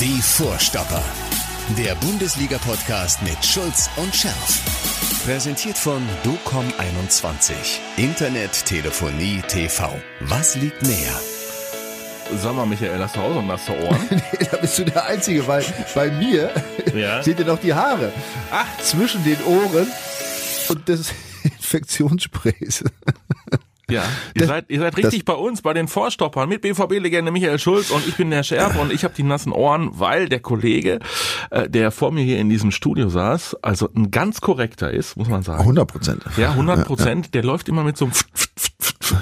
Die Vorstopper. Der Bundesliga-Podcast mit Schulz und Scherf. Präsentiert von DOCOM21. Internet, Telefonie, TV. Was liegt näher? Sag mal, Michael, hast du auch so nasse Ohren? nee, da bist du der Einzige, weil bei mir Ja? seht ihr noch die Haare Ach. zwischen den Ohren und des Infektionssprays. Ja, ihr Das- seid, ihr seid richtig bei uns, bei den Vorstoppern mit BVB-Legende Michael Schulz und ich bin der Schärfer und ich habe die nassen Ohren, weil der Kollege, äh, der vor mir hier in diesem Studio saß, also ein ganz korrekter ist, muss man sagen. 100 Prozent. Ja, 100 Prozent. Der läuft immer mit so einem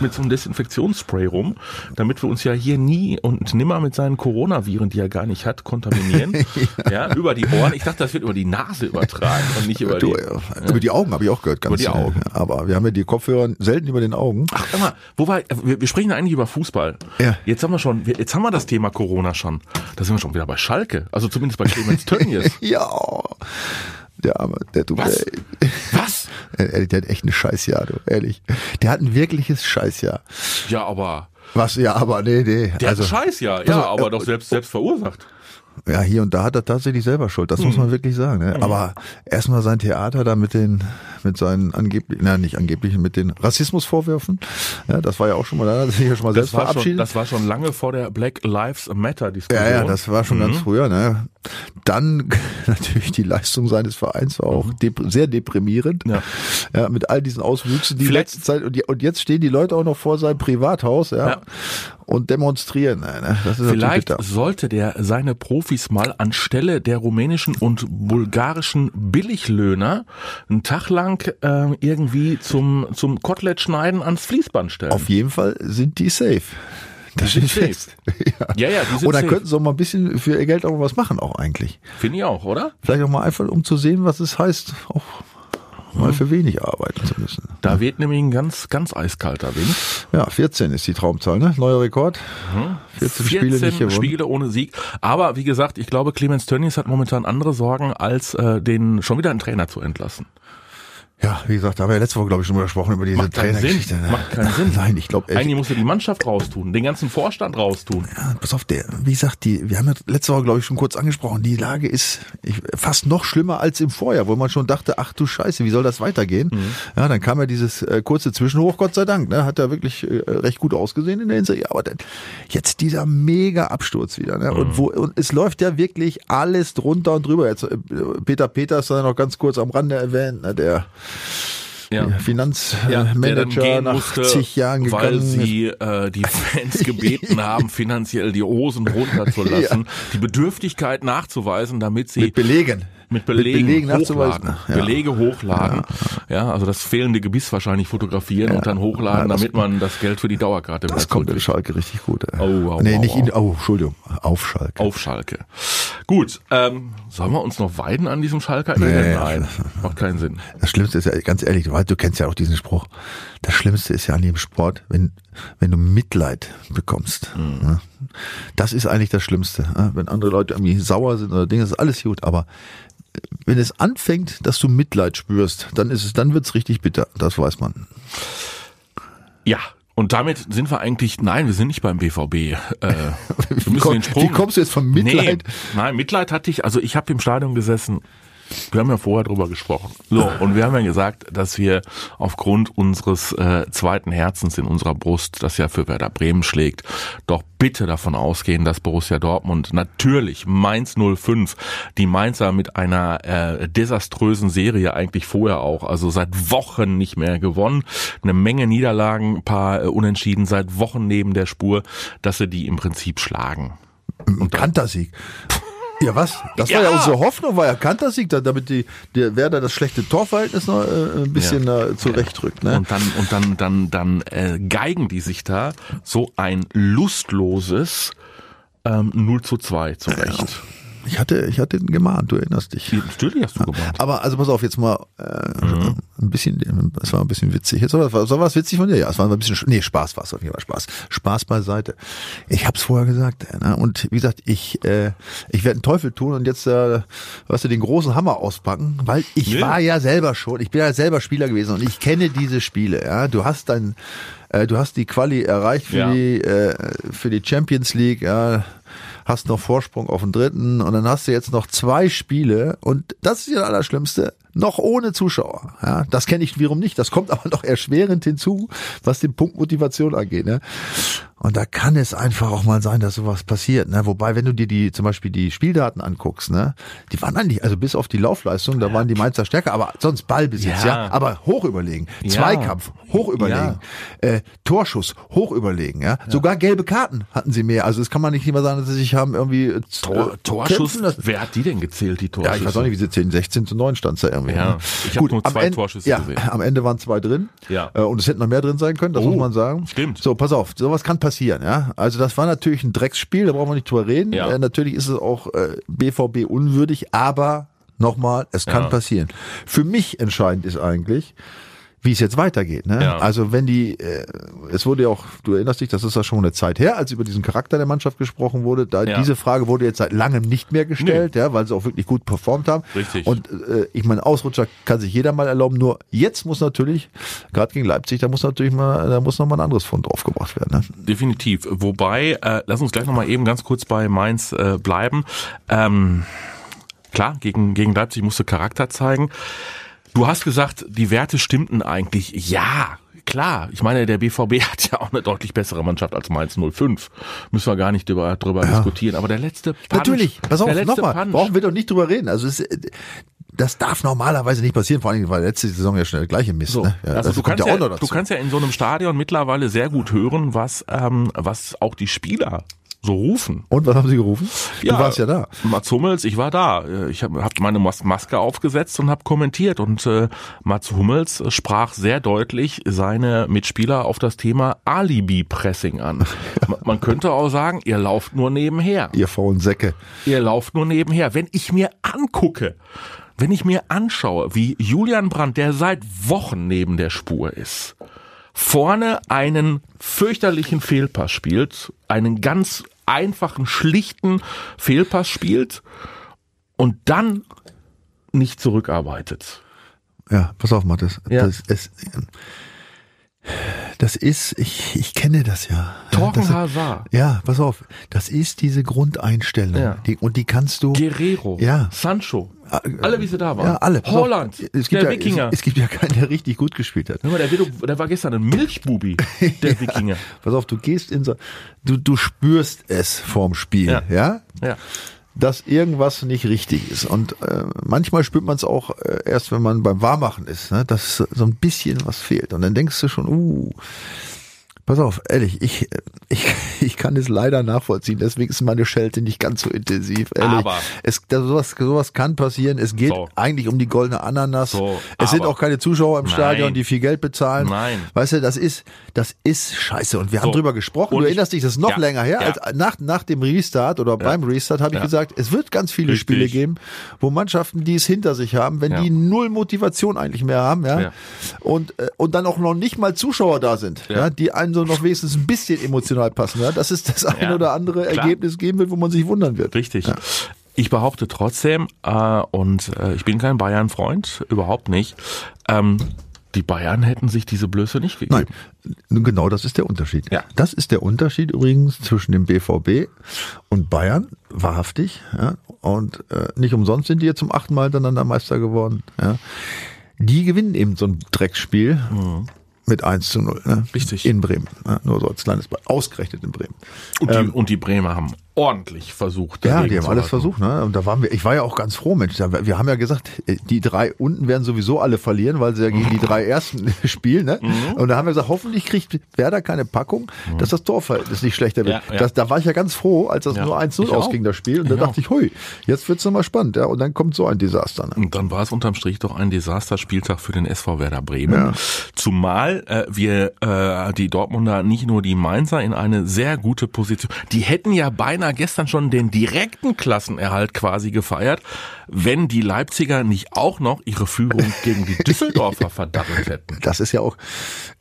mit so einem Desinfektionsspray rum, damit wir uns ja hier nie und nimmer mit seinen Coronaviren, die er gar nicht hat, kontaminieren. ja. über die Ohren. Ich dachte, das wird über die Nase übertragen und nicht über Du, die. ja. Über die Augen habe ich auch gehört. Ganz Über die Augen. Ja, aber wir haben ja die Kopfhörer selten über den Augen. Ach, sag mal, wo war, wir, wir sprechen eigentlich über Fußball. Ja. Jetzt haben wir schon, jetzt haben wir das Thema Corona schon. Da sind wir schon wieder bei Schalke. Also zumindest bei Clemens Tönnies. Ja, der Arme, der tut Was? Ey, Was? ehrlich, der hat echt ein Scheißjahr, du, ehrlich. Der hat ein wirkliches Scheißjahr. Ja, aber Was, ja, aber nee, nee. der also, hat ja. Also, Ja, aber äh, doch selbst, selbst verursacht. Ja, hier und da hat er tatsächlich selber Schuld, das Mhm. muss man wirklich sagen. Ne? Aber erstmal sein Theater da mit den, mit seinen angeblichen, nein, nicht angeblichen, mit den Rassismusvorwürfen. Ja, das war ja auch schon mal, da hat sich ja schon mal Das selbst war, schon, verabschiedet. das war schon lange vor der Black Lives Matter Diskussion. ja, ja, das war schon Mhm. ganz früher. Ne? Dann natürlich die Leistung seines Vereins war auch dep sehr deprimierend. Mhm. Ja. ja, mit all diesen Auswüchsen die Vielleicht- letzte Zeit und, die, und jetzt stehen die Leute auch noch vor seinem Privathaus, ja, Ja. Und demonstrieren. Ne? Vielleicht sollte der seine Profis mal anstelle der rumänischen und bulgarischen Billiglöhner einen Tag lang äh, irgendwie zum, zum Kotelett schneiden ans Fließband stellen. Auf jeden Fall sind die safe. Das sind steht safe. fest. ja. Ja, ja, die sind Oder könnten sie auch mal ein bisschen für ihr Geld auch was machen, auch eigentlich. Finde ich auch, oder? Vielleicht auch mal einfach, um zu sehen, was es heißt, auch mal für wenig arbeiten zu müssen. Da weht nämlich ein ganz, ganz eiskalter Wind. Ja, 14 ist die Traumzahl, ne? Neuer Rekord. 14, Spiele nicht gewonnen. Spiele ohne Sieg. Aber wie gesagt, ich glaube, Clemens Tönnies hat momentan andere Sorgen, als äh, den schon wieder einen Trainer zu entlassen. Ja, wie gesagt, da haben wir ja letzte Woche, glaube ich, schon mal gesprochen über diese Macht keinen. Sinn. ne? Macht keinen Sinn. Nein, ich glaube, Eigentlich musste die Mannschaft raustun, den ganzen Vorstand raustun. Ja, pass auf, der, wie gesagt, die, wir haben ja letzte Woche, glaube ich, schon kurz angesprochen, die Lage ist ich, fast noch schlimmer als im Vorjahr, wo man schon dachte, ach du Scheiße, wie soll das weitergehen? Ja, dann kam ja dieses äh, kurze Zwischenhoch, Gott sei Dank, ne, hat ja wirklich äh, recht gut ausgesehen in der Hinsicht, ja, aber dann, jetzt dieser mega Absturz wieder, ne, und wo, und es läuft ja wirklich alles drunter und drüber. Jetzt, äh, Peter Peters sei noch ganz kurz am Rande erwähnt, ne, der Ja. Finanzmanager gehen nach musste, zig Jahren weil gegangen ist. sie äh, die Fans gebeten haben, finanziell die Hosen runterzulassen, die Bedürftigkeit nachzuweisen, damit sie Mit Belegen. Mit Belegen, Belegen nachzuweisen. hochladen. Ja. Belege hochladen. Ja. also das fehlende Gebiss wahrscheinlich fotografieren und dann hochladen, Ja, das- damit man das Geld für die Dauerkarte Das wieder kommt in. Schalke richtig gut. Ey. Oh, oh, nee, oh, nicht oh. in, oh, Entschuldigung, auf Schalke. auf Schalke. Gut, ähm, sollen wir uns noch weiden an diesem Schalker? Nee. Nein, macht keinen Sinn. Das Schlimmste ist ja, ganz ehrlich, du, du kennst ja auch diesen Spruch. Das Schlimmste ist ja an dem Sport, wenn, wenn du Mitleid bekommst. Mhm. Ja. Das ist eigentlich das Schlimmste. ja. Wenn andere Leute irgendwie sauer sind oder Dinge, ist alles gut. Aber wenn es anfängt, dass du Mitleid spürst, dann ist es, dann wird's richtig bitter. Das weiß man. Ja. Und damit sind wir eigentlich, nein, wir sind nicht beim BVB. Äh, wir müssen komm- den Sprung, wie kommst du jetzt von Mitleid? Nee, nein, Mitleid hatte ich, also ich habe im Stadion gesessen, wir haben ja vorher drüber gesprochen. So, und wir haben ja gesagt, dass wir aufgrund unseres äh, zweiten Herzens in unserer Brust, das ja für Werder Bremen schlägt, doch bitte davon ausgehen, dass Borussia Dortmund natürlich Mainz 05, die Mainzer mit einer äh, desaströsen Serie eigentlich vorher auch, also seit Wochen nicht mehr gewonnen, eine Menge Niederlagen, ein paar äh, Unentschieden, seit Wochen neben der Spur, dass sie die im Prinzip schlagen. Ein Kantersieg. Ja, was? Das Ja. war ja unsere Hoffnung, war ja Kantersieg, da- damit die, der Werder das schlechte Torverhältnis noch äh, ein bisschen äh, zurechtrückt. Ne? Und dann und dann dann dann äh, geigen die sich da so ein lustloses ähm, 0 zu 2 zurecht. Ich hatte, ich hatte gemahnt, du erinnerst dich. Natürlich hast du gewarnt. Aber also pass auf, jetzt mal äh, ein bisschen, es war ein bisschen witzig. Jetzt war, war, war was witzig von dir? Ja, es war ein bisschen, nee, Spaß war es auf jeden Fall Spaß. Spaß beiseite. Ich hab's vorher gesagt, äh, ne? und wie gesagt, ich, äh, ich werde einen Teufel tun und jetzt, äh, weißt du, den großen Hammer auspacken, weil ich Nee. war ja selber schon, ich bin ja selber Spieler gewesen und ich kenne diese Spiele. Ja, du hast dein, äh, du hast die Quali erreicht für Ja. die, äh, für die Champions League. Ja, hast noch Vorsprung auf den dritten und dann hast du jetzt noch zwei Spiele und das ist ja das Allerschlimmste, noch ohne Zuschauer. Ja, das kenne ich wiederum nicht. Das kommt aber noch erschwerend hinzu, was den Punkt Motivation angeht. Ne? Und da kann es einfach auch mal sein, dass sowas passiert. Ne? Wobei, wenn du dir die zum Beispiel die Spieldaten anguckst, ne, die waren eigentlich, also bis auf die Laufleistung, da waren die Mainzer stärker, aber sonst Ballbesitz, ja, Ja. aber hoch überlegen. Ja. Zweikampf, hoch überlegen. Äh, Torschuss, hoch überlegen. Ja? Sogar gelbe Karten hatten sie mehr. Also das kann man nicht immer sagen, dass sie sich haben irgendwie äh, Tor, äh, Torschuss, kämpfen wer hat die denn gezählt, die Ja, Torschüsse? ich weiß auch nicht, wie sie 10, 16 zu 9 stand da irgendwie. Ja, ne? ich hab nur zwei Ende- Torschüsse ja, gesehen. Am Ende waren zwei drin. Ja. Äh, und es hätten noch mehr drin sein können, das Oh, muss man sagen. stimmt. So, pass auf, sowas kann passieren, ja. Also das war natürlich ein Drecksspiel, da brauchen wir nicht drüber reden. Ja. Äh, natürlich ist es auch äh, BVB unwürdig, aber nochmal, es kann Ja. passieren. Für mich entscheidend ist eigentlich, wie es jetzt weitergeht. Ne? Ja. Also wenn die, äh, es wurde ja auch, du erinnerst dich, das ist ja schon eine Zeit her, als über diesen Charakter der Mannschaft gesprochen wurde. Da Ja. diese Frage wurde jetzt seit langem nicht mehr gestellt, ja, weil sie auch wirklich gut performt haben. Richtig. Und äh, ich meine, Ausrutscher kann sich jeder mal erlauben. Nur jetzt muss natürlich, gerade gegen Leipzig, da muss natürlich mal, da muss noch mal ein anderes Fund draufgebracht werden. Ne? Definitiv. Wobei, äh, lass uns gleich nochmal eben ganz kurz bei Mainz äh, bleiben. Ähm, klar, gegen, gegen Leipzig musste Charakter zeigen. Du hast gesagt, die Werte stimmten eigentlich. Ja, klar. Ich meine, der BVB hat ja auch eine deutlich bessere Mannschaft als Mainz 05. Müssen wir gar nicht drüber, drüber diskutieren. Aber der letzte Punch, Natürlich, pass auf, nochmal, brauchen wir doch nicht drüber reden. Also es, äh, das darf normalerweise nicht passieren, vor allem, weil letzte Saison ja schon der gleiche Mist. So, ne? ja, also du kannst, ja ja, du kannst ja in so einem Stadion mittlerweile sehr gut hören, was, ähm, was auch die Spieler so rufen. Und was haben sie gerufen? Du warst ja da. Mats Hummels, ich war da. Ich habe hab meine Mas Maske aufgesetzt und habe kommentiert. Und äh, Mats Hummels sprach sehr deutlich seine Mitspieler auf das Thema Alibi-Pressing an. Ma- Man könnte auch sagen, ihr lauft nur nebenher. Ihr faulen Säcke. Ihr lauft nur nebenher. Wenn ich mir angucke, wenn ich mir anschaue, wie Julian Brandt, der seit Wochen neben der Spur ist, vorne einen fürchterlichen Fehlpass spielt, einen ganz einfachen, schlichten Fehlpass spielt und dann nicht zurückarbeitet. Ja, pass auf, Mathis. Ja. Das, es, das ist, ich, ich kenne das ja. Torgen das, Ja, pass auf. Das ist diese Grundeinstellung. Ja. Die, und die kannst du. Guerrero, Ja. Sancho, alle wie sie da waren. Ja, alle. Holland, es gibt der ja, Wikinger. Es, es gibt ja keinen, der richtig gut gespielt hat. Mal, der, der war gestern ein Milchbubi, der Wikinger. Pass auf, du gehst in so, du, du spürst es vorm Spiel, Ja. ja? Ja. Dass irgendwas nicht richtig ist. Und äh, manchmal spürt man es auch äh, erst, wenn man beim Warmachen ist, ne? dass so ein bisschen was fehlt. Und dann denkst du schon, uh, pass auf, ehrlich, ich, ich, ich kann es leider nachvollziehen. Deswegen ist meine Schelte nicht ganz so intensiv. Ehrlich. Aber- es, das, sowas, sowas kann passieren. Es geht So. eigentlich um die goldene Ananas. So, es sind auch keine Zuschauer im Nein. Stadion, die viel Geld bezahlen. Nein. Weißt du, das ist, das ist scheiße. Und wir haben So. drüber gesprochen. Und du ich- erinnerst dich, das ist noch Ja, länger her. ja. Als, nach, nach dem Restart oder beim Restart habe ich Ja. gesagt, es wird ganz viele Richtig. Spiele geben, wo Mannschaften, die es hinter sich haben, wenn Ja. die null Motivation eigentlich mehr haben, ja, Ja. und äh, und dann auch noch nicht mal Zuschauer da sind, ja, Ja. die einen so noch wenigstens ein bisschen emotional passen, ja, dass es das ein Ja, oder andere klar. Ergebnis geben wird, wo man sich wundern wird. Richtig. Ich behaupte trotzdem, äh, und äh, ich bin kein Bayern-Freund, überhaupt nicht, ähm, die Bayern hätten sich diese Blöße nicht gegeben. Nein, genau das ist der Unterschied. Ja. Das ist der Unterschied übrigens zwischen dem BVB und Bayern, wahrhaftig. Ja. Und äh, nicht umsonst sind die jetzt zum achten Mal hintereinander Meister geworden. Ja. Die gewinnen eben so ein Drecksspiel mit 1 zu 0. Ne? Richtig. In Bremen. Ja, nur so als kleines Beispiel. Ausgerechnet in Bremen. Und, die, und die Bremer haben ordentlich versucht. Ja, die haben alles halten. versucht, ne? Und da waren wir, ich war ja auch ganz froh, Mensch. Wir haben ja gesagt, äh, die drei unten werden sowieso alle verlieren, weil sie ja gegen die drei ersten spielen, ne? Mhm. Und da haben wir gesagt, hoffentlich kriegt Werder keine Packung, dass das Torverhältnis nicht schlechter wird. Ja, ja. Das, da war ich ja ganz froh, als das Ja, nur 1-0 ich auch. ausging, das Spiel. Und da Ich dachte ich, hui, jetzt wird's nochmal spannend, ja? Und dann kommt so ein Desaster, ne? Und dann war es unterm Strich doch ein Desasterspieltag für den SV Werder Bremen. Zumal äh, wir äh, die Dortmunder nicht nur die Mainzer in eine sehr gute Position, die hätten ja beinahe gestern schon den direkten Klassenerhalt quasi gefeiert, wenn die Leipziger nicht auch noch ihre Führung gegen die Düsseldorfer verdattelt hätten. Das ist ja auch,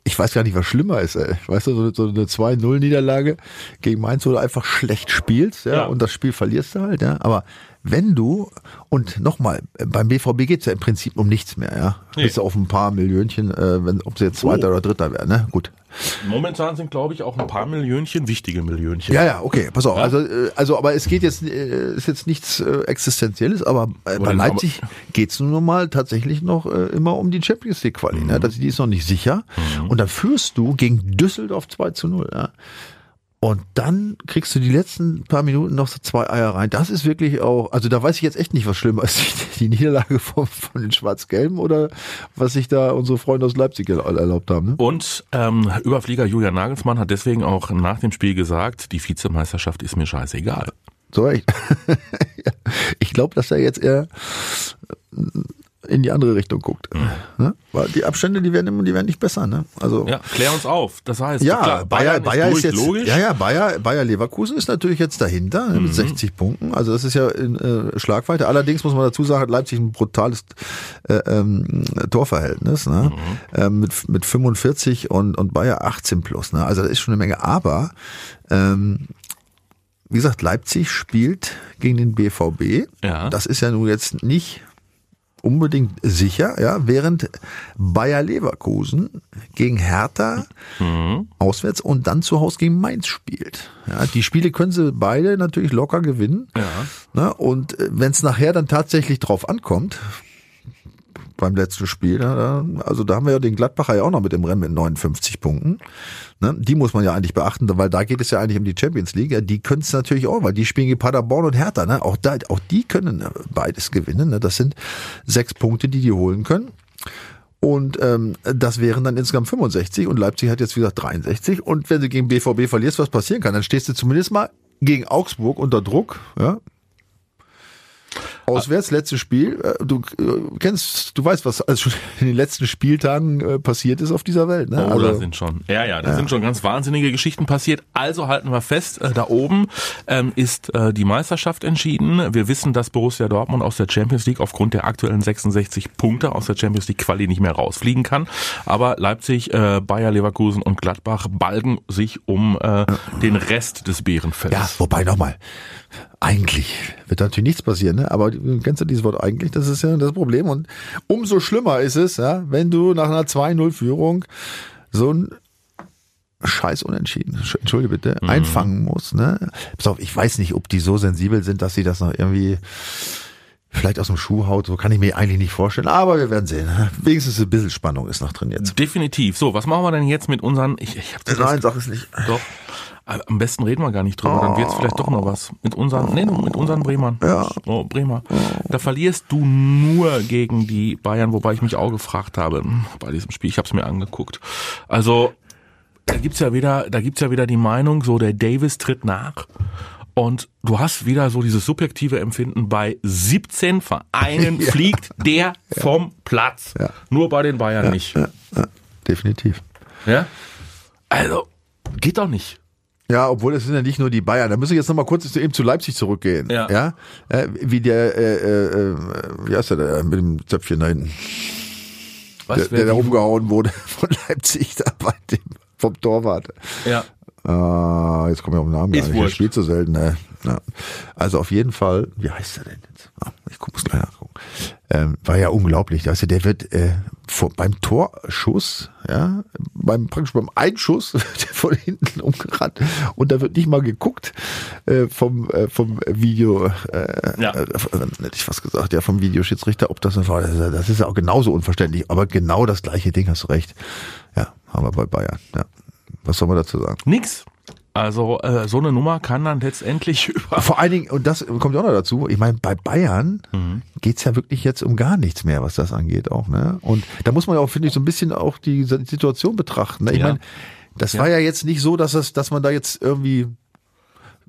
ich weiß gar nicht, was schlimmer ist, ey. Weißt du, so, so eine 2-0-Niederlage gegen Mainz, wo du einfach schlecht spielst, ja, Ja. und das Spiel verlierst du halt, ja. Aber wenn du, und nochmal, beim BVB geht's ja im Prinzip um nichts mehr, ja. Nee. Bis auf ein paar Millionchen, äh, wenn, ob sie jetzt Zweiter Oh. oder Dritter wären, ne? Gut. Momentan sind, glaube ich, auch ein paar Millionchen wichtige Millionchen. Ja, ja, okay, pass auf. Ja. Also, äh, also, aber es geht jetzt, äh, ist jetzt nichts äh, Existenzielles, aber äh, bei Leipzig geht's nun mal tatsächlich noch äh, immer um die Champions League Quali. Mhm. Ne? Das, die ist noch nicht sicher. Und dann führst du gegen Düsseldorf 2 zu 0. Ja? Und dann kriegst du die letzten paar Minuten noch so zwei Eier rein. Das ist wirklich auch, also da weiß ich jetzt echt nicht, was schlimmer ist. Die, Niederlage von, von den Schwarz-Gelben oder was sich da unsere Freunde aus Leipzig erl- erlaubt haben. Ne? Und ähm, Überflieger Julian Nagelsmann hat deswegen auch nach dem Spiel gesagt, die Vizemeisterschaft ist mir scheißegal. So echt. Ich glaube, dass er jetzt eher in die andere Richtung guckt. Ne? Weil die Abstände, die werden immer, die werden nicht besser. Ne? Also Ja, klär uns auf. Das heißt, Ja, klar, Bayer, Bayer ist, durch, jetzt, logisch. ja, ja, Bayer, Bayer Leverkusen ist natürlich jetzt dahinter ne, mit 60 Punkten. Also das ist ja in äh, Schlagweite. Allerdings muss man dazu sagen, hat Leipzig ein brutales äh, ähm, Torverhältnis ne? ähm, mit, mit 45 und, und Bayer 18 plus. Ne? Also das ist schon eine Menge. Aber ähm, wie gesagt, Leipzig spielt gegen den BVB. Ja. Das ist ja nun jetzt nicht unbedingt sicher, ja, während Bayer Leverkusen gegen Hertha auswärts und dann zu Hause gegen Mainz spielt. Ja, die Spiele können sie beide natürlich locker gewinnen. Ja. Ne? Und wenn es nachher dann tatsächlich drauf ankommt, beim letzten Spiel, also da haben wir ja den Gladbacher ja auch noch mit im Rennen mit 59 Punkten. Ne? Die muss man ja eigentlich beachten, weil da geht es ja eigentlich um die Champions League. Die können es natürlich auch, weil die spielen gegen Paderborn und Hertha. Ne? Auch, da, auch die können äh, beides gewinnen. Ne? Das sind sechs Punkte, die die holen können. Und ähm, das wären dann insgesamt 65 und Leipzig hat jetzt wie gesagt 63. Und wenn du gegen BVB verlierst, was passieren kann, dann stehst du zumindest mal gegen Augsburg unter Druck. Ja? Auswärts, letztes Spiel. Äh, Du äh, kennst, du weißt, was schon in den letzten Spieltagen äh, passiert ist auf dieser Welt. Ne? Oh, da sind schon, ja, ja, da sind schon ganz wahnsinnige Geschichten passiert. Also halten wir fest, da oben ähm, ist die Meisterschaft entschieden. Wir wissen, dass Borussia Dortmund aus der Champions League aufgrund der aktuellen 66 Punkte aus der Champions League Quali nicht mehr rausfliegen kann. Aber Leipzig, Bayer Leverkusen und Gladbach balgen sich um den Rest des Bärenfelds. Ja, wobei nochmal, eigentlich wird natürlich nichts passieren, ne? aber du kennst du dieses Wort eigentlich, das ist ja das Problem und umso schlimmer ist es, ja, wenn du nach einer 2-0-Führung so ein Scheiß unentschieden, entschuldige bitte, Mhm. einfangen musst. Ne? Pass auf, ich weiß nicht, ob die so sensibel sind, dass sie das noch irgendwie vielleicht aus dem Schuh haut, so kann ich mir eigentlich nicht vorstellen, aber wir werden sehen. Wenigstens ein bisschen Spannung ist noch drin jetzt. Definitiv. So, was machen wir denn jetzt mit unseren? Ich, ich hab das Nein, sag es nicht. Doch. Aber Am besten reden wir gar nicht drüber, dann wird's vielleicht doch noch was. Mit unseren, nee, mit unseren Bremern. Ja. Oh, Bremer. Da verlierst du nur gegen die Bayern, wobei ich mich auch gefragt habe hm, bei diesem Spiel. Ich habe es mir angeguckt. Also da gibt's ja wieder, da gibt's ja wieder die Meinung, so der Davis tritt nach. Und du hast wieder so dieses subjektive Empfinden, bei 17 Vereinen Ja. fliegt der vom Platz. Ja. Nur bei den Bayern nicht. Ja, ja, definitiv. Ja? Also, geht doch nicht. Ja, obwohl es sind ja nicht nur die Bayern. Da müssen wir jetzt nochmal kurz eben zu Leipzig zurückgehen. Ja. ja? Äh, wie der, äh, äh, äh, wie heißt der da mit dem Zöpfchen da hinten? Was, Der, der da die- umgehauen wurde von Leipzig da bei dem, vom Torwart. Ja. Ah, jetzt kommen wir auf den Namen. Ist gar nicht. Wurscht. spielt so selten. Ne? Ja. Also auf jeden Fall, wie heißt er denn jetzt? Ah, ich guck muss gleich nachgucken. Ähm, war ja unglaublich. Also der wird äh, vor, beim Torschuss, ja, beim praktisch beim Einschuss wird er von hinten umgerannt und da wird nicht mal geguckt äh, vom äh, vom Video. Äh, Ja. äh, hätte ich was gesagt, ja vom Videoschiedsrichter, ob das war. Das ist ja auch genauso unverständlich. Aber genau das gleiche Ding hast du recht. Ja, haben wir bei Bayern. Ja. Was soll man dazu sagen? Nix. Also äh, so eine Nummer kann dann letztendlich über. Vor allen Dingen, und das kommt ja auch noch dazu, ich meine, bei Bayern Mhm. geht's ja wirklich jetzt um gar nichts mehr, was das angeht auch. Ne? Und da muss man ja auch, finde ich, so ein bisschen auch die Situation betrachten. Ne? Ich Ja. meine, das Ja. war ja jetzt nicht so, dass, das, dass man da jetzt irgendwie,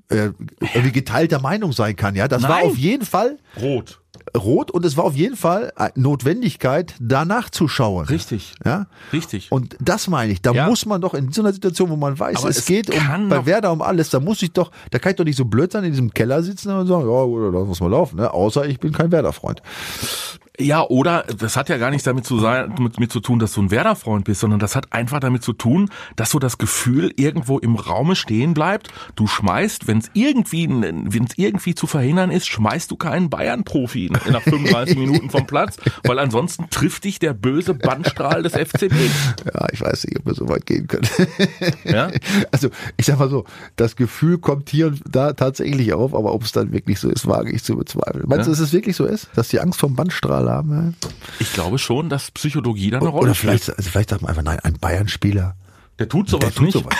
äh, irgendwie geteilter Meinung sein kann. Ja, Das war Nein. auf jeden Fall Rot. Rot und es war auf jeden Fall Notwendigkeit, danach zu schauen. Richtig. Ja? Richtig. Und das meine ich, da Ja. muss man doch in so einer Situation, wo man weiß, es, es geht um, bei Werder um alles, da muss ich doch, da kann ich doch nicht so blöd sein, in diesem Keller sitzen und sagen, ja, gut, das muss mal laufen, ne? außer ich bin kein Werder-Freund. Ja, oder das hat ja gar nichts damit zu sein, mit mir zu tun, dass du ein Werder-Freund bist, sondern das hat einfach damit zu tun, dass so das Gefühl irgendwo im Raume stehen bleibt. Du schmeißt, wenn es irgendwie, irgendwie zu verhindern ist, schmeißt du keinen Bayern-Profi nach 35 Minuten vom Platz, weil ansonsten trifft dich der böse Bandstrahl des FCB. Ja, ich weiß nicht, ob wir so weit gehen können. Ja? Also, ich sag mal so, das Gefühl kommt hier und da tatsächlich auf, aber ob es dann wirklich so ist, wage ich zu bezweifeln. Meinst du, dass es wirklich so ist, dass die Angst vom Bandstrahl Ja? Ich glaube schon, dass Psychologie da eine Rolle Oder spielt. vielleicht, also vielleicht sagt man einfach, nein, ein Bayern-Spieler, Der tut sowas der tut nicht. sowas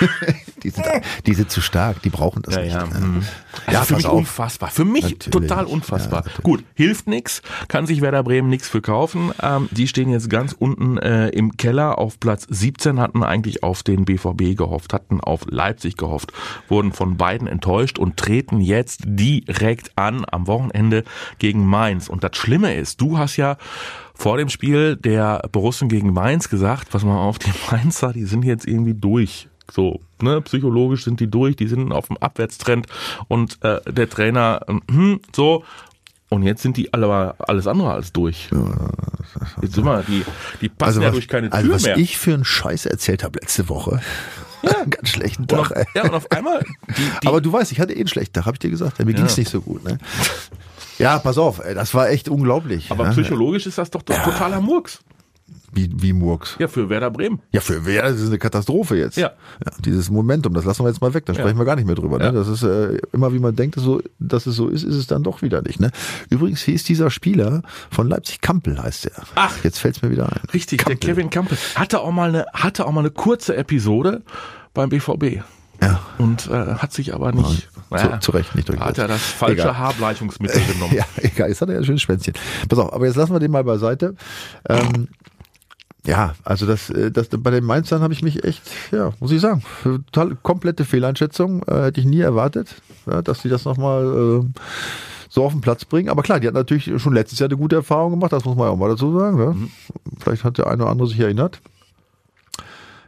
nicht. die, sind, die sind zu stark, die brauchen das Ja, nicht. ja. ne? mhm. Ja, Also für pass mich auf. unfassbar. Für mich Natürlich. total unfassbar. Ja. Gut, hilft nix, kann sich Werder Bremen nichts für kaufen. Ähm, die stehen jetzt ganz unten äh, im Keller auf Platz 17, hatten eigentlich auf den BVB gehofft, hatten auf Leipzig gehofft, wurden von beiden enttäuscht und treten jetzt direkt an am Wochenende gegen Mainz. Und das Schlimme ist, du hast ja vor dem Spiel der Borussen gegen Mainz gesagt, pass mal auf, die Mainzer, die sind jetzt irgendwie durch. So, ne, psychologisch sind die durch, die sind auf dem Abwärtstrend und äh, der Trainer, hm, so, und jetzt sind die alle alles andere als durch. Jetzt sind wir, die, die passen Also ja was, durch keine Tür also was mehr. ich für einen Scheiß erzählt habe letzte Woche. Einen ganz schlechten und Tag. auf, ey. ja, und auf einmal, die, die, Aber du weißt, ich hatte eh einen schlechten Tag, habe ich dir gesagt. Mir ging's nicht so gut. Ne? Ja, pass auf, ey, das war echt unglaublich. aber ne? psychologisch ist das doch totaler Murks. Wie, wie Murks. Ja, für Werder Bremen. Ja, für wer? Das ist eine Katastrophe jetzt. Ja. dieses Momentum, das lassen wir jetzt mal weg, da sprechen wir gar nicht mehr drüber. Ne? Ja. Das ist äh, immer, wie man denkt, dass, so, dass es so ist, ist es dann doch wieder nicht. Ne? Übrigens hieß dieser Spieler von Leipzig Kampel, heißt er. Ach. Jetzt fällt's mir wieder ein. Richtig, Kampel. der Kevin Campbell hatte auch mal eine, hatte auch mal eine kurze Episode beim BVB. Ja. Und äh, hat sich aber nicht, zu- zu Recht nicht durchgesetzt. Hat er das falsche Egal. Haarbleichungsmittel genommen. Ja, egal, jetzt hat er ja ein schönes Schwänzchen. Pass auf, aber jetzt lassen wir den mal beiseite. Ähm, ja, also das, äh, das bei den Mainzern habe ich mich echt, ja, muss ich sagen, total komplette Fehleinschätzung, äh, hätte ich nie erwartet, ja, dass die das nochmal äh, so auf den Platz bringen. Aber klar, die hat natürlich schon letztes Jahr eine gute Erfahrung gemacht, das muss man ja auch mal dazu sagen. Ne? Vielleicht hat der eine oder andere sich erinnert.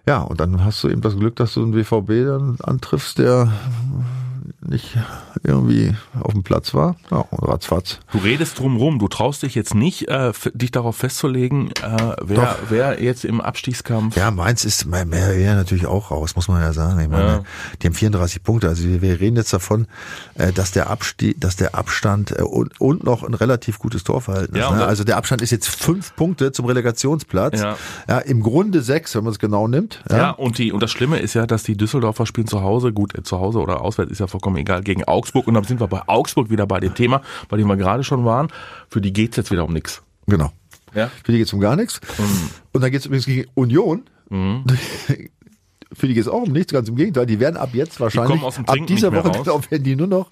Ja, und dann hast du eben das Glück, dass du einen BVB dann antriffst, der nicht irgendwie auf dem Platz war. Ja, und ratzfatz. Du redest drum rum, du traust dich jetzt nicht, äh, dich darauf festzulegen, äh, wer, wer jetzt im Abstiegskampf. Ja, Mainz ist mehr, mehr natürlich auch raus, muss man ja sagen. Ich meine, Ja. die haben 34 Punkte. Also wir, wir reden jetzt davon, äh, dass der Abstieg, dass der Abstand äh, und, und noch ein relativ gutes Torverhältnis. Ja, und ne? Also der Abstand ist jetzt fünf Punkte zum Relegationsplatz. Ja. Ja, Im Grunde sechs, wenn man es genau nimmt. Ja, und die und das Schlimme ist ja, dass die Düsseldorfer spielen zu Hause, gut, äh, zu Hause oder auswärts ist ja vollkommen egal, gegen Augsburg. Und dann sind wir bei Augsburg wieder bei dem Thema, bei dem wir gerade schon waren. Für die geht's jetzt wieder um nichts. Genau. Ja. Für die geht's um gar nichts. Mhm. Und dann geht's übrigens gegen Union. Für die geht's auch um nichts, ganz im Gegenteil. Die werden ab jetzt wahrscheinlich, ab dieser Woche, raus. genau, werden die nur noch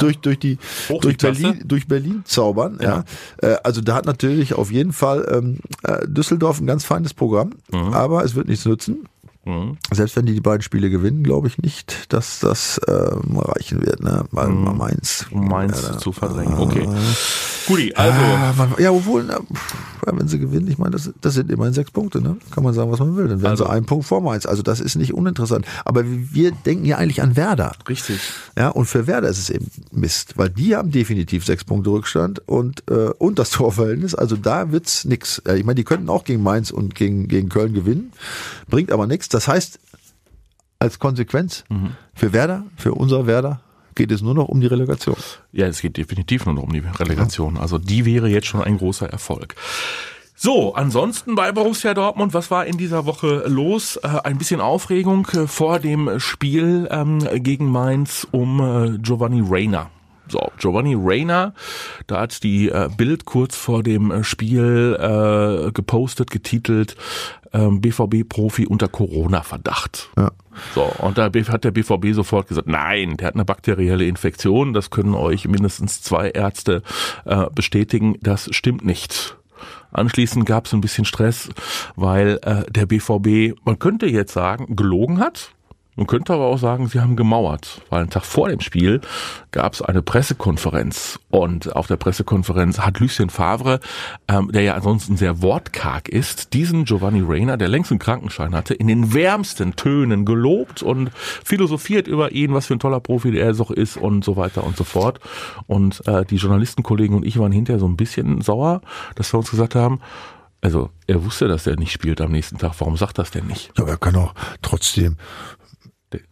durch, durch, die, Hoch durch. Berlin, durch Berlin zaubern. Ja. Äh, Also da hat natürlich auf jeden Fall ähm, äh, Düsseldorf ein ganz feines Programm, Mhm. aber es wird nichts nützen. Selbst wenn die die beiden Spiele gewinnen, glaube ich nicht, dass das ähm, reichen wird. Ne? Weil Mainz. Mhm. Um Mainz ja, zu verdrängen. Okay. Guti, also. Ah, man, ja, obwohl, na, wenn sie gewinnen, ich meine, das, das sind immerhin sechs Punkte, ne? Kann man sagen, was man will. Dann werden Also- sie einen Punkt vor Mainz. Also das ist nicht uninteressant. Aber wir denken ja eigentlich an Werder. Richtig. Ja, und für Werder ist es eben Mist, weil die haben definitiv sechs Punkte Rückstand und, äh, und das Torverhältnis. Also da wird's nix. Ich meine, die könnten auch gegen Mainz und gegen, gegen Köln gewinnen, bringt aber nichts. Das heißt, als Konsequenz für Werder, für unser Werder, geht es nur noch um die Relegation. Ja, es geht definitiv nur noch um die Relegation. Also die wäre jetzt schon ein großer Erfolg. So, ansonsten bei Borussia Dortmund, was war in dieser Woche los? Äh, ein bisschen Aufregung äh, vor dem Spiel ähm, gegen Mainz um äh, Giovanni Reina. So, Giovanni Reina, da hat die äh, Bild kurz vor dem äh, Spiel äh, gepostet, getitelt ähm, BVB-Profi unter Corona-Verdacht. Ja. So, und da hat der BVB sofort gesagt, nein, der hat eine bakterielle Infektion, das können euch mindestens zwei Ärzte äh, bestätigen, das stimmt nicht. Anschließend gab es ein bisschen Stress, weil äh, der BVB, man könnte jetzt sagen, gelogen hat. Man könnte aber auch sagen, sie haben gemauert, weil einen Tag vor dem Spiel gab es eine Pressekonferenz und auf der Pressekonferenz hat Lucien Favre, ähm, der ja ansonsten sehr wortkarg ist, diesen Giovanni Reyna, der längst einen Krankenschein hatte, in den wärmsten Tönen gelobt und philosophiert über ihn, was für ein toller Profi er doch ist und so weiter und so fort. Und äh, die Journalistenkollegen und ich waren hinterher so ein bisschen sauer, dass wir uns gesagt haben, also er wusste, dass er nicht spielt am nächsten Tag. Warum sagt das denn nicht? Aber er kann auch trotzdem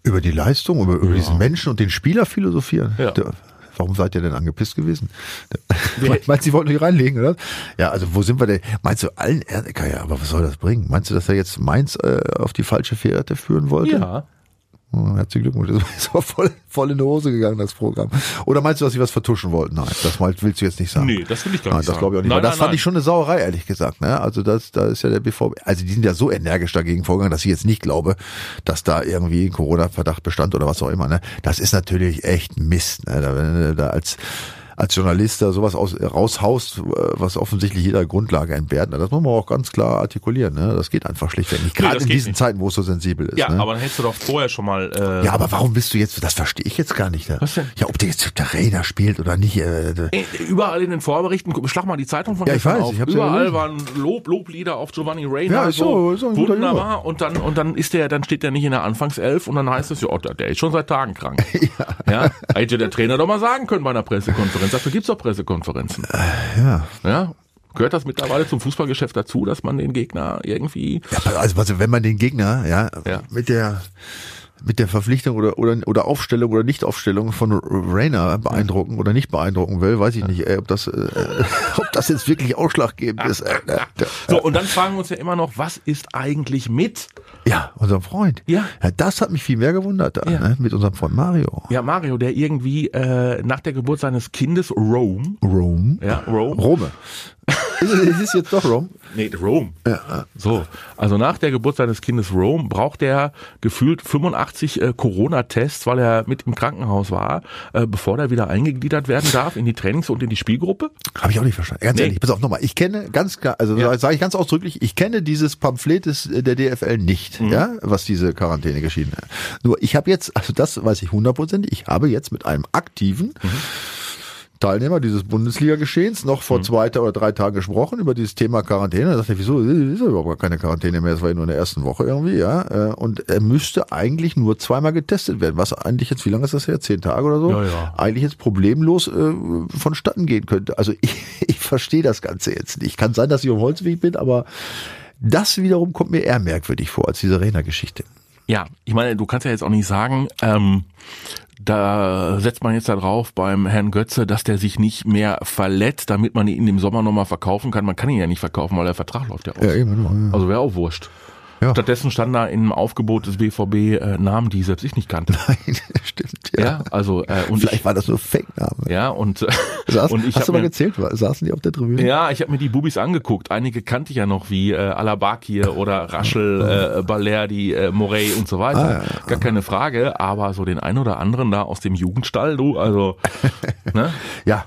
über die Leistung, über, über diesen Menschen und den Spieler philosophieren. Ja. Der, warum seid ihr denn angepisst gewesen? Meinst du, sie wollten euch reinlegen, oder? Ja, also wo sind wir denn? Meinst du allen, ja, aber was soll das bringen? Meinst du, dass er jetzt Mainz äh, auf die falsche Fährte führen wollte? Ja. Oh, herzlichen Glückwunsch. Das aber voll, voll in die Hose gegangen, das Programm. Oder meinst du, dass sie was vertuschen wollten? Nein, das willst du jetzt nicht sagen. Nee, das will ich gar Nein, nicht das sagen. glaube ich auch nicht. Nein, Weil das nein, fand nein. ich schon eine Sauerei, ehrlich gesagt. Ne? Also das, da ist ja der BVB, also die sind ja so energisch dagegen vorgegangen, dass ich jetzt nicht glaube, dass da irgendwie ein Corona-Verdacht bestand oder was auch immer. Ne? Das ist natürlich echt Mist. Ne? Da, da als als Journalist da sowas aus, raushaust, äh, was offensichtlich jeder Grundlage entbehrt. Das muss man auch ganz klar artikulieren. Ne? Das geht einfach schlichtweg nicht. Nee, Gerade das in diesen nicht. Zeiten, wo es so sensibel ist. Ja, ne? aber dann hättest du doch vorher schon mal. Äh, Ja, aber warum bist du jetzt, das verstehe ich jetzt gar nicht. Ne? Was denn? Ja, ob der jetzt der Rainer spielt oder nicht. Äh, Ey, Überall in den Vorberichten, schlag mal die Zeitung von Ja, ich weiß, auf. ich ja Überall gelesen. waren Lob, Loblieder auf Giovanni Reyna. Ja, ist so, ist so ein wunderbar. Und dann, und dann ist der, dann steht der nicht in der Anfangself und dann heißt es ja, oh, der der ist schon seit Tagen krank. ja. Hätte der Trainer doch mal sagen können bei einer Pressekonferenz. Dafür gibt's doch Pressekonferenzen. ja. Ja. Gehört das mittlerweile zum Fußballgeschäft dazu, dass man den Gegner irgendwie. Ja, also, also wenn man den Gegner, ja, Ja. mit der mit der Verpflichtung oder oder oder Aufstellung oder Nichtaufstellung von Rainer beeindrucken oder nicht beeindrucken will, weiß ich nicht, ey, ob das äh, ob das jetzt wirklich ausschlaggebend ist. Äh, äh, So, und dann fragen wir uns ja immer noch, was ist eigentlich mit? Ja, unser Freund. Ja. das hat mich viel mehr gewundert, Ja. ne, mit unserem Freund Mario. Ja, Mario, der irgendwie äh, nach der Geburt seines Kindes Rome, Rome. ja, Rome, Rome. Ist, es, ist jetzt doch Rome? Nee, Rome. So, also nach der Geburt seines Kindes Rome braucht er gefühlt 85 äh, Corona-Tests, weil er mit im Krankenhaus war, äh, bevor er wieder eingegliedert werden darf in die Trainings- und in die Spielgruppe. Habe ich auch nicht verstanden. Ganz Nee. ehrlich, pass auf nochmal. Ich kenne ganz klar, also Ja. sage ich ganz ausdrücklich, ich kenne dieses Pamphlet des, der DFL nicht, Mhm. ja, was diese Quarantäne geschieden hat. Nur ich habe jetzt, also das weiß ich hundertprozentig, ich habe jetzt mit einem aktiven Mhm. Teilnehmer dieses Bundesliga-Geschehens noch vor zwei oder drei Tagen gesprochen über dieses Thema Quarantäne. Da dachte ich, wieso ist ja überhaupt gar keine Quarantäne mehr? Das war ja nur in der ersten Woche irgendwie, ja. Äh, Und er müsste eigentlich nur zweimal getestet werden, was eigentlich jetzt, wie lange ist das her? Zehn Tage oder so? Ja, ja. Eigentlich jetzt problemlos äh, vonstatten gehen könnte. Also ich, ich verstehe das Ganze jetzt nicht. Kann sein, dass ich auf Holzweg bin, aber das wiederum kommt mir eher merkwürdig vor als diese Rena-Geschichte. Ja, ich meine, du kannst ja jetzt auch nicht sagen, ähm, da setzt man jetzt da drauf beim Herrn Götze, dass der sich nicht mehr verletzt, damit man ihn im Sommer nochmal verkaufen kann. Man kann ihn ja nicht verkaufen, weil der Vertrag läuft ja aus. Ja, eben, ja. Also wäre auch wurscht. Ja. Stattdessen stand da im Aufgebot des BVB äh, Namen, die selbst ich nicht kannte. Nein, stimmt. Ja. Ja, also äh, und Vielleicht ich, war das nur Fake-Name. ja und äh, Saß, und ich hast du mal mir, gezählt? Saßen die auf der Tribüne? ja, ich habe mir die Bubis angeguckt. Einige kannte ich ja noch wie äh, Alabakir oder Raschel, äh, Balerdi, äh, Morey und so weiter. Ah, ja, Gar keine Frage, aber so den einen oder anderen da aus dem Jugendstall, du, also ne? Ja.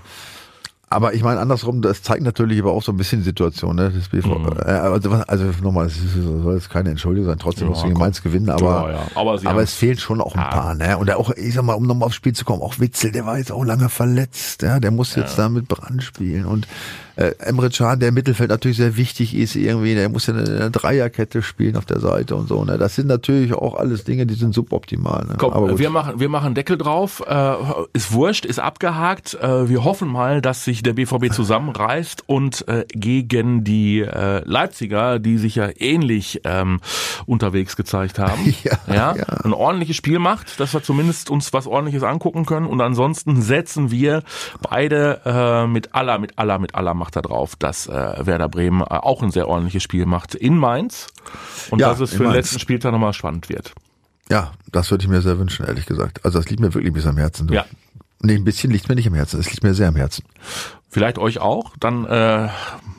Aber ich meine andersrum, das zeigt natürlich aber auch so ein bisschen die Situation, ne? Das BV, Mhm. äh, also, also nochmal, es soll jetzt keine Entschuldigung sein, trotzdem Ja, muss gegen. Mainz gewinnen, aber, Ja, ja. Aber aber es fehlen schon auch ein Ja. paar, ne? Und auch, ich sag mal, um nochmal aufs Spiel zu kommen, auch Witzel, der war jetzt auch lange verletzt, ja? Der muss jetzt da mit Brand spielen und äh, Emre Can, der im Mittelfeld natürlich sehr wichtig ist irgendwie, der muss ja eine, eine Dreierkette spielen auf der Seite und so, ne? Das sind natürlich auch alles Dinge, die sind suboptimal, ne? Komm, aber gut. wir machen, wir machen Deckel drauf. Äh, ist wurscht, ist abgehakt. Äh, wir hoffen mal, dass sich der BVB zusammenreißt und äh, gegen die äh, Leipziger, die sich ja ähnlich ähm, unterwegs gezeigt haben, Ja, ja. ein ordentliches Spiel macht, dass wir zumindest uns was Ordentliches angucken können. Und ansonsten setzen wir beide äh, mit aller, mit aller, mit aller Macht da drauf, dass äh, Werder Bremen äh, auch ein sehr ordentliches Spiel macht in Mainz und Ja, dass es für den Mainz. letzten Spieltag nochmal spannend wird. Ja, das würde ich mir sehr wünschen, ehrlich gesagt. Also das liegt mir wirklich bis am Herzen. Du. Ja. Nee, ein bisschen liegt mir nicht am Herzen, es liegt mir sehr am Herzen. vielleicht euch auch, dann äh,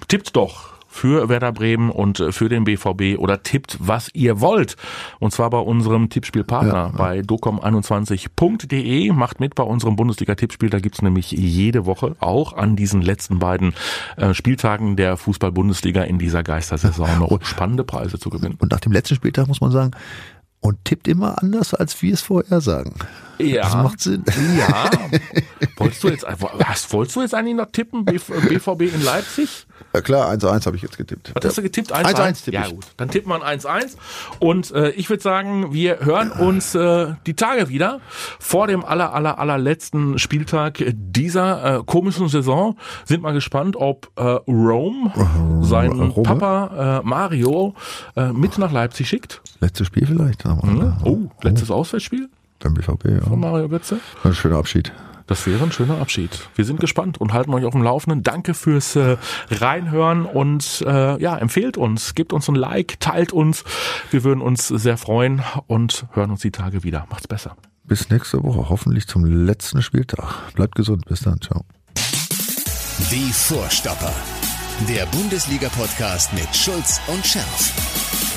tippt doch für Werder Bremen und äh, für den BVB oder tippt, was ihr wollt. Und zwar bei unserem Tippspielpartner bei docom21.de. Macht mit bei unserem Bundesliga-Tippspiel. Da gibt's nämlich jede Woche auch an diesen letzten beiden äh, Spieltagen der Fußball-Bundesliga in dieser Geistersaison noch spannende Preise zu gewinnen. Und nach dem letzten Spieltag muss man sagen, und tippt immer anders, als wir es vorher sagen. Ja. Das macht Sinn. Ja. wolltest du jetzt, was, wolltest du jetzt eigentlich noch tippen? BVB in Leipzig? Ja klar, 1-1 habe ich jetzt getippt. Was hast du getippt? 1-1 tippe Ja gut, dann tippt man 1-1. Und äh, ich würde sagen, wir hören uns äh, die Tage wieder vor dem aller, aller, allerletzten Spieltag dieser äh, komischen Saison. Sind mal gespannt, ob äh, Rome seinen Rome? Papa äh, Mario äh, mit nach Leipzig schickt. Letztes Spiel vielleicht. Mhm. Oh, letztes Auswärtsspiel Beim BVB, ja. von Mario Götze. Ein schöner Abschied. Das wäre ein schöner Abschied. Wir sind gespannt und halten euch auf dem Laufenden. Danke fürs äh, Reinhören und äh, ja, empfehlt uns, gebt uns ein Like, teilt uns. Wir würden uns sehr freuen und hören uns die Tage wieder. Macht's besser. Bis nächste Woche, hoffentlich zum letzten Spieltag. Bleibt gesund, bis dann, ciao. Die Vorstopper. Der Bundesliga-Podcast mit Schulz und Scherf.